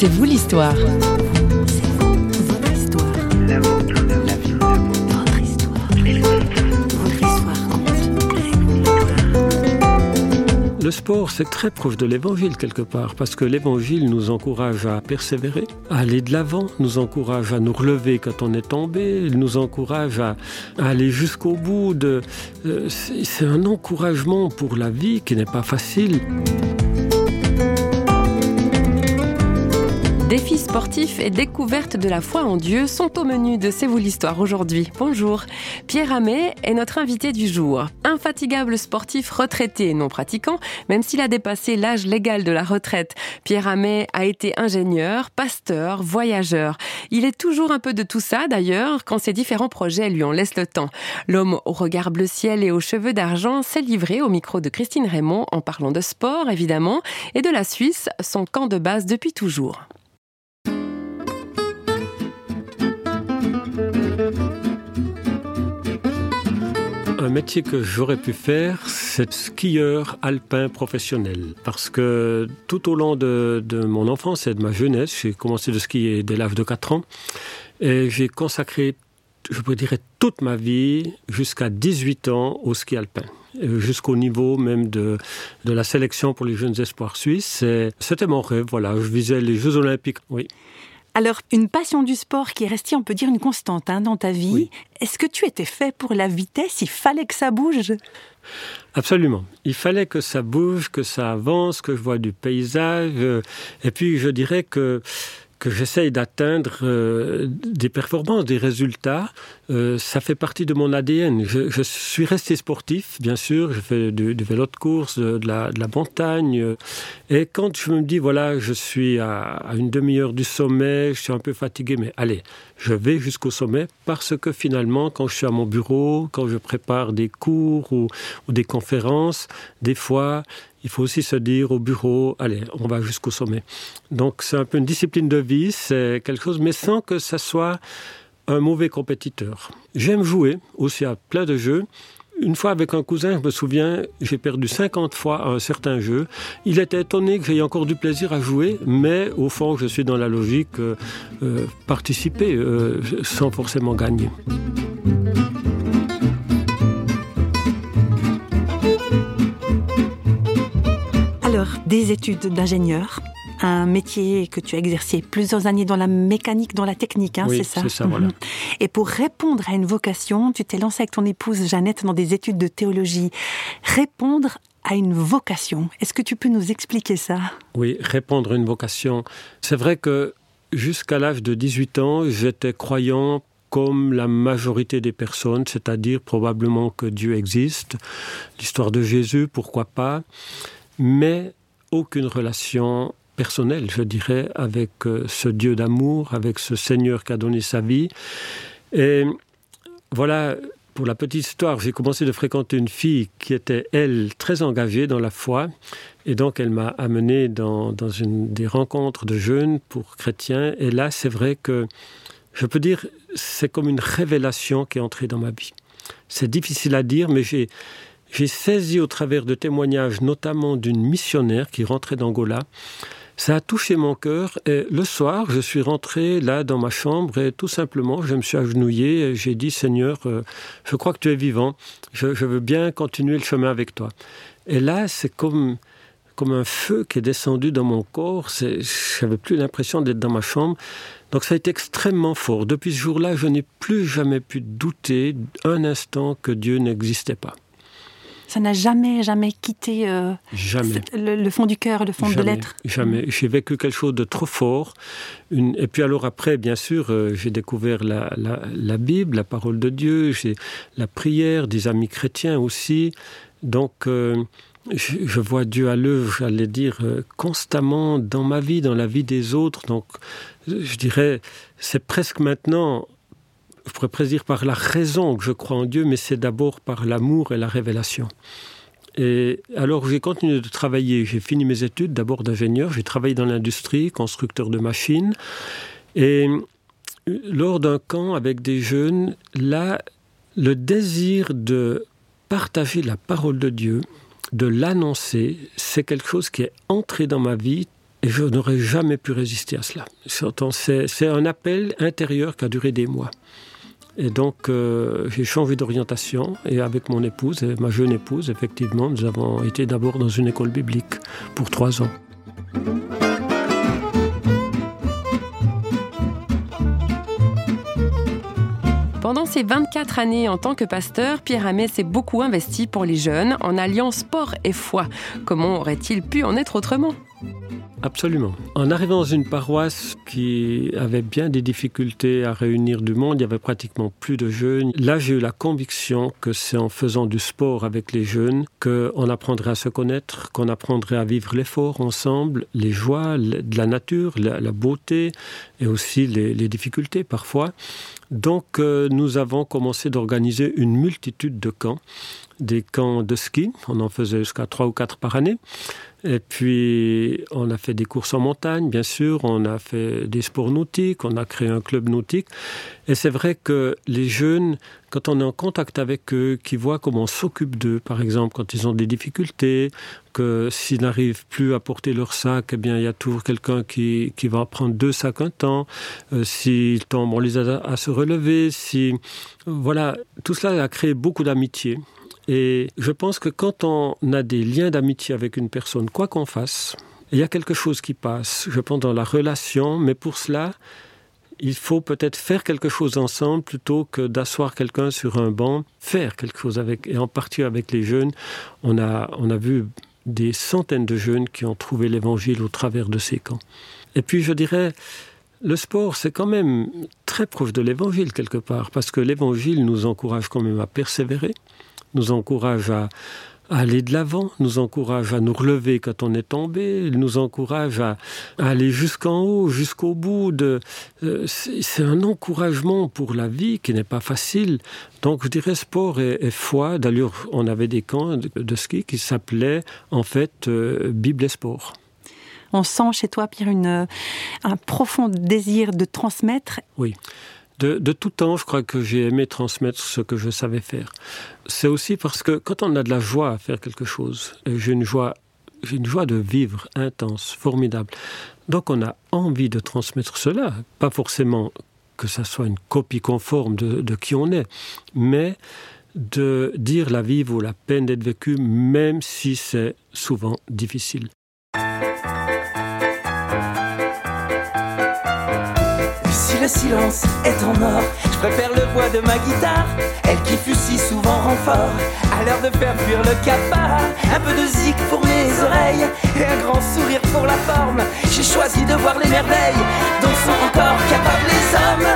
C'est vous l'histoire. Le sport, c'est très proche de l'évangile quelque part, parce que l'évangile nous encourage à persévérer, à aller de l'avant, nous encourage à nous relever quand on est tombé, il nous encourage à, aller jusqu'au bout. Euh, c'est un encouragement pour la vie qui n'est pas facile. Défis sportifs et découverte de la foi en Dieu sont au menu de C'est vous l'histoire aujourd'hui. Bonjour. Pierre Hamé est notre invité du jour. Infatigable sportif retraité non pratiquant, même s'il a dépassé l'âge légal de la retraite. Pierre Hamé a été ingénieur, pasteur, voyageur. Il est toujours un peu de tout ça d'ailleurs quand ses différents projets lui en laissent le temps. L'homme au regard bleu ciel et aux cheveux d'argent s'est livré au micro de Christine Raymond en parlant de sport évidemment et de la Suisse, son camp de base depuis toujours. Un métier que j'aurais pu faire, c'est skieur alpin professionnel. Parce que tout au long de, mon enfance et de ma jeunesse, j'ai commencé de skier dès l'âge de 4 ans. Et j'ai consacré, je pourrais dire, toute ma vie, jusqu'à 18 ans, au ski alpin jusqu'au niveau même de, de la sélection pour les jeunes espoirs suisses. C'était mon rêve, voilà. Je visais les Jeux Olympiques, oui. Alors, une passion du sport qui est restée, on peut dire, une constante hein, dans ta vie. Est-ce que tu étais fait pour la vitesse? Il fallait que ça bouge? Absolument. Il fallait que ça bouge, que ça avance, que je vois du paysage. Euh, et puis, je dirais que que j'essaye d'atteindre euh, des performances, des résultats. Euh, ça fait partie de mon ADN. Je, suis resté sportif, bien sûr. Je fais du, vélo de course, de, la, de, la, montagne. Et quand je me dis, voilà, je suis à, à une demi-heure du sommet, je suis un peu fatigué, mais allez, je vais jusqu'au sommet parce que finalement, quand je suis à mon bureau, quand je prépare des cours ou, ou des conférences, des fois, il faut aussi se dire au bureau, allez, on va jusqu'au sommet. Donc c'est un peu une discipline de vie, c'est quelque chose, mais sans que ça soit un mauvais compétiteur. J'aime jouer aussi à plein de jeux. Une fois avec un cousin, je me souviens, j'ai perdu 50 fois à un certain jeu. Il était étonné que j'aie encore du plaisir à jouer, mais au fond, je suis dans la logique euh, euh, participer euh, sans forcément gagner. Des études d'ingénieur, un métier que tu as exercé plusieurs années dans la mécanique, dans la technique, hein, c'est ça c'est ça, voilà. Mhm. Et pour répondre à une vocation, tu t'es lancé avec ton épouse Jeannette dans des études de théologie. Répondre à une vocation, est-ce que tu peux nous expliquer ça? Oui, répondre à une vocation. C'est vrai que jusqu'à l'âge de 18 ans, j'étais croyant comme la majorité des personnes, c'est-à-dire probablement que Dieu existe, l'histoire de Jésus, pourquoi pas mais aucune relation personnelle, je dirais, avec euh, ce Dieu d'amour, avec ce Seigneur qui a donné sa vie. Et voilà, pour la petite histoire, j'ai commencé de fréquenter une fille qui était, elle, très engagée dans la foi. Et donc, elle m'a amené dans, une des rencontres de jeunes pour chrétiens. Et là, c'est vrai que, je peux dire, c'est comme une révélation qui est entrée dans ma vie. C'est difficile à dire, mais j'ai j'ai saisi au travers de témoignages, notamment d'une missionnaire qui rentrait d'Angola. Ça a touché mon cœur et le soir, je suis rentré là dans ma chambre et tout simplement, je me suis agenouillé et j'ai dit Seigneur, euh, je crois que tu es vivant, je, veux bien continuer le chemin avec toi. Et là, c'est comme comme un feu qui est descendu dans mon corps. Je n'avais plus l'impression d'être dans ma chambre. Donc ça a été extrêmement fort. Depuis ce jour-là, je n'ai plus jamais pu douter un instant que Dieu n'existait pas ça n'a jamais, jamais quitté euh, Le, fond du cœur, le fond de l'être. Jamais. J'ai vécu quelque chose de trop fort. Une... Et puis alors après, bien sûr, euh, j'ai découvert la, la, Bible, la parole de Dieu, j'ai la prière, des amis chrétiens aussi. Donc, euh, je, je, vois Dieu à l'œuvre, j'allais dire, constamment dans ma vie, dans la vie des autres. Donc, je dirais, c'est presque maintenant je pourrais presque dire par la raison que je crois en Dieu, mais c'est d'abord par l'amour et la révélation. Et alors j'ai continué de travailler, j'ai fini mes études d'abord d'ingénieur, j'ai travaillé dans l'industrie, constructeur de machines. Et lors d'un camp avec des jeunes, là, le désir de partager la parole de Dieu, de l'annoncer, c'est quelque chose qui est entré dans ma vie Et je n'aurais jamais pu résister à cela. C'est un appel intérieur qui a duré des mois. Et donc, euh, j'ai changé d'orientation et avec mon épouse, ma jeune épouse, effectivement, nous avons été d'abord dans une école biblique pour trois ans. Pendant ses 24 années en tant que pasteur, Pierre Hamé s'est beaucoup investi pour les jeunes en alliant sport et foi. Comment aurait-il pu en être autrement? Absolument. En arrivant dans une paroisse qui avait bien des difficultés à réunir du monde, il y avait pratiquement plus de jeunes. Là, j'ai eu la conviction que c'est en faisant du sport avec les jeunes qu'on apprendrait à se connaître, qu'on apprendrait à vivre l'effort ensemble, les joies de la nature, la, beauté et aussi les, difficultés parfois. Donc, euh, nous avons commencé d'organiser une multitude de camps des camps de ski. On en faisait jusqu'à trois ou quatre par année. Et puis, on a fait des courses en montagne, bien sûr. On a fait des sports nautiques. On a créé un club nautique. Et c'est vrai que les jeunes, quand on est en contact avec eux, qui voient comment on s'occupe d'eux, par exemple, quand ils ont des difficultés, que s'ils n'arrivent plus à porter leur sac, eh bien, il y a toujours quelqu'un qui, qui va prendre deux sacs un temps. Euh, s'ils tombent, on les aide à, se relever. Si, voilà, tout cela a créé beaucoup d'amitié. Et je pense que quand on a des liens d'amitié avec une personne, quoi qu'on fasse, il y a quelque chose qui passe, je pense, dans la relation, mais pour cela, il faut peut-être faire quelque chose ensemble plutôt que d'asseoir quelqu'un sur un banc, faire quelque chose avec, et en particulier avec les jeunes. On a, on a vu des centaines de jeunes qui ont trouvé l'évangile au travers de ces camps. Et puis je dirais, le sport, c'est quand même très proche de l'évangile quelque part, parce que l'évangile nous encourage quand même à persévérer, nous encourage à, aller de l'avant, nous encourage à nous relever quand on est tombé, nous encourage à, aller jusqu'en haut, jusqu'au bout. De, euh, c'est un encouragement pour la vie qui n'est pas facile. Donc je dirais sport et, foi. D'ailleurs, on avait des camps de, ski qui s'appelaient en fait euh, Bible et sport. On sent chez toi, Pierre, une, un profond désir de transmettre. Oui de, tout temps, je crois que j'ai aimé transmettre ce que je savais faire. C'est aussi parce que quand on a de la joie à faire quelque chose, j'ai une joie, j'ai une joie de vivre intense, formidable. Donc on a envie de transmettre cela, pas forcément que ça soit une copie conforme de, de qui on est, mais de dire la vie vaut la peine d'être vécue, même si c'est souvent difficile. Le silence est en or. Je préfère le bois de ma guitare, elle qui fut si souvent renfort. À l'heure de faire fuir le cafard, un peu de zik pour mes oreilles et un grand sourire pour la forme. J'ai choisi de voir les merveilles dont sont encore capables les hommes.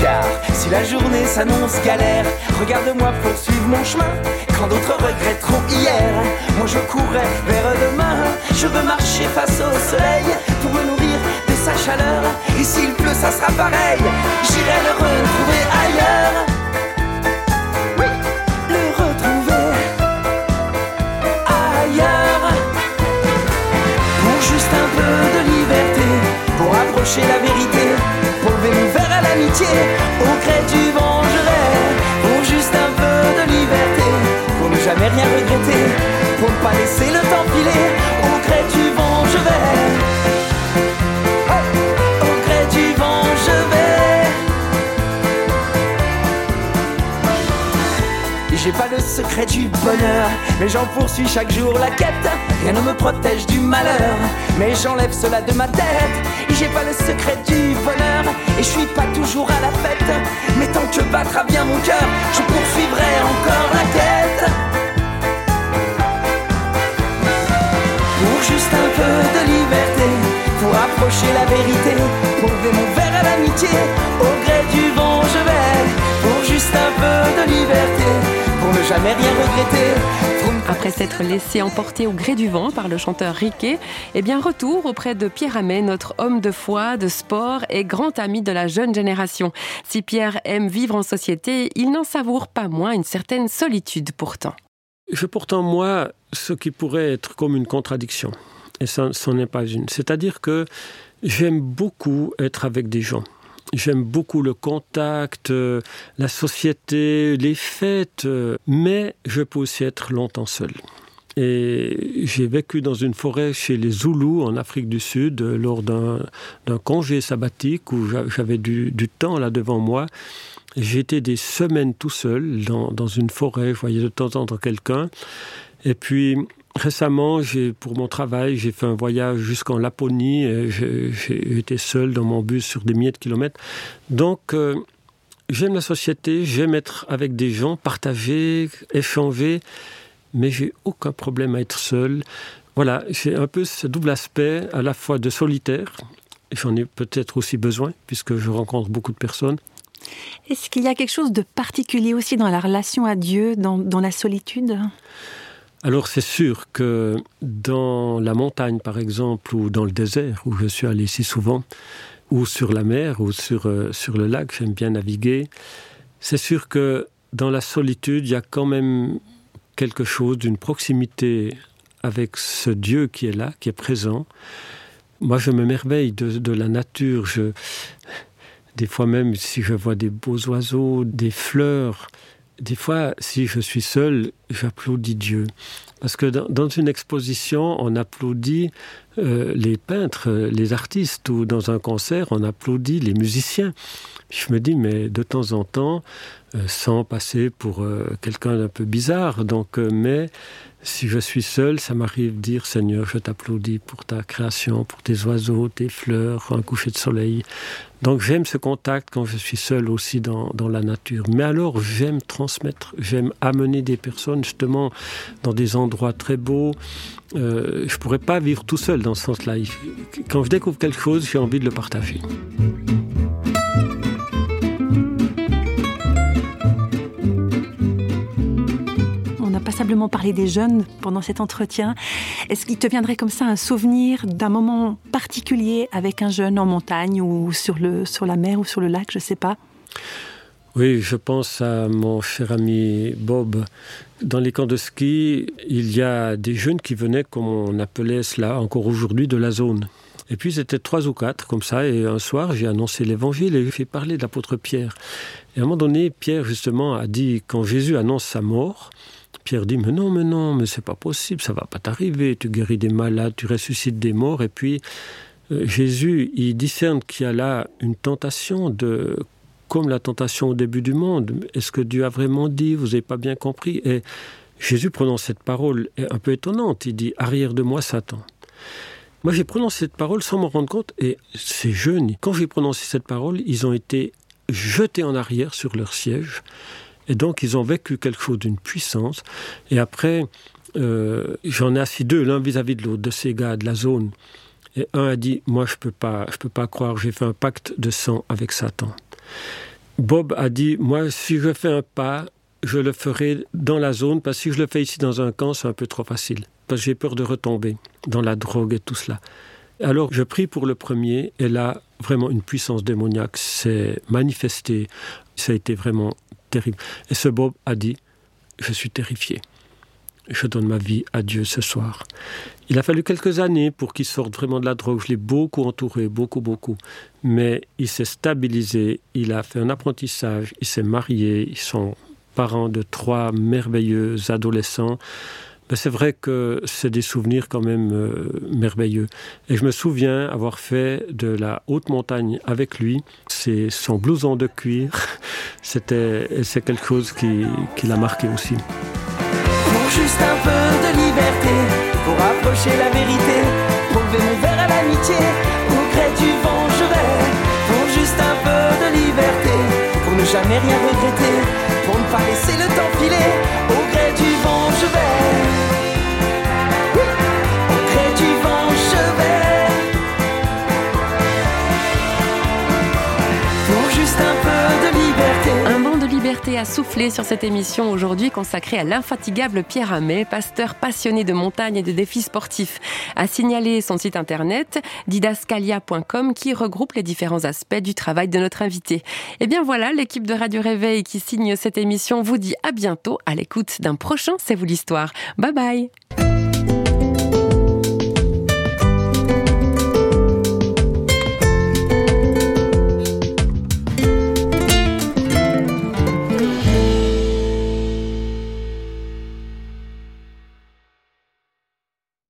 Car si la journée s'annonce galère, regarde-moi poursuivre mon chemin. Quand d'autres regretteront hier, moi je courrai vers demain. Je veux marcher face au soleil pour me nourrir de sa chaleur. Et s'il pleut, ça sera pareil. J'irai le retrouver ailleurs. Oui, le retrouver ailleurs. Pour juste un peu de liberté, pour approcher la vérité, pour lever mon verre à l'amitié, au gré du vent je. Pour juste un peu de liberté, pour ne jamais rien regretter, pour ne pas laisser le temps filer, au gré du vent je. J'ai pas le secret du bonheur, mais j'en poursuis chaque jour la quête. Rien ne me protège du malheur, mais j'enlève cela de ma tête. J'ai pas le secret du bonheur, et je suis pas toujours à la fête. Mais tant que battra bien mon cœur, je poursuivrai encore la quête. Pour juste un peu de liberté, pour approcher la vérité, pour mon verre à l'amitié, au gré du jamais rien regretter. Après s'être laissé emporter au gré du vent par le chanteur Riquet, eh bien retour auprès de Pierre Amet, notre homme de foi, de sport et grand ami de la jeune génération. Si Pierre aime vivre en société, il n'en savoure pas moins une certaine solitude pourtant. Je pourtant moi ce qui pourrait être comme une contradiction, et ça, n'en est pas une. C'est-à-dire que j'aime beaucoup être avec des gens. J'aime beaucoup le contact, euh, la société, les fêtes, euh, mais je peux aussi être longtemps seul. Et j'ai vécu dans une forêt chez les Zoulous en Afrique du Sud lors d'un congé sabbatique où j'avais du, temps là devant moi. J'étais des semaines tout seul dans, dans, une forêt, je voyais de temps en temps quelqu'un. Et puis récemment, pour mon travail, j'ai fait un voyage jusqu'en Laponie. Été seul dans mon bus sur des milliers de kilomètres. Donc, euh, j'aime la société, j'aime être avec des gens, partager, échanger mais j'ai aucun problème à être seul. Voilà, j'ai un peu ce double aspect, à la fois de solitaire, j'en ai peut-être aussi besoin, puisque je rencontre beaucoup de personnes. Est-ce qu'il y a quelque chose de particulier aussi dans la relation à Dieu, dans la solitude? Alors c'est sûr que dans la montagne par exemple ou dans le désert où je suis allé si souvent ou sur la mer ou sur, euh, sur le lac, j'aime bien naviguer, c'est sûr que dans la solitude, il y a quand même quelque chose d'une proximité avec ce Dieu qui est là, qui est présent. Moi, je me merveille de, la nature. Je, des fois même, si je vois des beaux oiseaux, des fleurs, des fois, si je suis seul, j'applaudis Dieu. Parce que dans, une exposition, on applaudit euh, les peintres, les artistes, ou dans un concert, on applaudit les musiciens. Je me dis, mais de temps en temps, euh, sans passer pour euh, quelqu'un d'un peu bizarre. Donc, euh, mais si je suis seul, ça m'arrive de dire Seigneur, je t'applaudis pour ta création, pour tes oiseaux, tes fleurs, un coucher de soleil. Donc j'aime ce contact quand je suis seul aussi dans, dans la nature. Mais alors j'aime transmettre, j'aime amener des personnes justement dans des endroits très beaux. Euh, je pourrais pas vivre tout seul dans ce sens-là. Quand je découvre quelque chose, j'ai envie de le partager. Simplement parler des jeunes pendant cet entretien. Est-ce qu'il te viendrait comme ça un souvenir d'un moment particulier avec un jeune en montagne ou sur, le, sur la mer ou sur le lac, je ne sais pas? Oui, je pense à mon cher ami Bob. Dans les camps de ski, il y a des jeunes qui venaient, comme on appelait cela encore aujourd'hui, de la zone. Et puis c'était trois ou quatre comme ça. Et un soir, j'ai annoncé l'évangile et j'ai fait parler de l'apôtre Pierre. Et à un moment donné, Pierre justement a dit, quand Jésus annonce sa mort, Pierre dit Mais non, mais non, mais c'est pas possible, ça va pas t'arriver. Tu guéris des malades, tu ressuscites des morts. Et puis euh, Jésus, il discerne qu'il y a là une tentation de comme la tentation au début du monde. Est-ce que Dieu a vraiment dit Vous n'avez pas bien compris? Et Jésus prononce cette parole un peu étonnante. Il dit Arrière de moi, Satan. Moi, j'ai prononcé cette parole sans m'en rendre compte. Et ces jeunes, quand j'ai prononcé cette parole, ils ont été jetés en arrière sur leur siège. Et donc, ils ont vécu quelque chose d'une puissance. Et après, euh, j'en ai assis deux, l'un vis-à-vis de l'autre, de ces gars de la zone. Et un a dit, moi, je peux peux pas croire, j'ai fait un pacte de sang avec Satan. Bob a dit, moi, si je fais un pas, je le ferai dans la zone, parce que si je le fais ici dans un camp, c'est un peu trop facile. Parce que j'ai peur de retomber dans la drogue et tout cela. Alors, je prie pour le premier, et là, vraiment, une puissance démoniaque s'est manifestée. Ça a été vraiment Et ce Bob a dit, je suis terrifié. Je donne ma vie à Dieu ce soir. Il a fallu quelques années pour qu'il sorte vraiment de la drogue. Je l'ai beaucoup entouré, beaucoup, beaucoup. Mais il s'est stabilisé, il a fait un apprentissage, il s'est marié, ils sont parents de trois merveilleux adolescents. C'est vrai que c'est des souvenirs quand même euh, merveilleux. Et je me souviens avoir fait de la haute montagne avec lui. C'est son blouson de cuir. C'était, c'est quelque chose qui, qui l'a marqué aussi. Pour juste un peu de liberté, pour approcher la vérité, pour lever mon verre à l'amitié, au gré du vent je vais. Pour juste un peu de liberté, pour ne jamais rien regretter, pour ne pas laisser le temps filer, à souffler sur cette émission aujourd'hui consacrée à l'infatigable Pierre Amet, pasteur passionné de montagne et de défis sportifs. A signalé son site internet didascalia.com qui regroupe les différents aspects du travail de notre invité. Et eh bien voilà, l'équipe de Radio Réveil qui signe cette émission vous dit à bientôt à l'écoute d'un prochain C'est vous l'histoire. Bye bye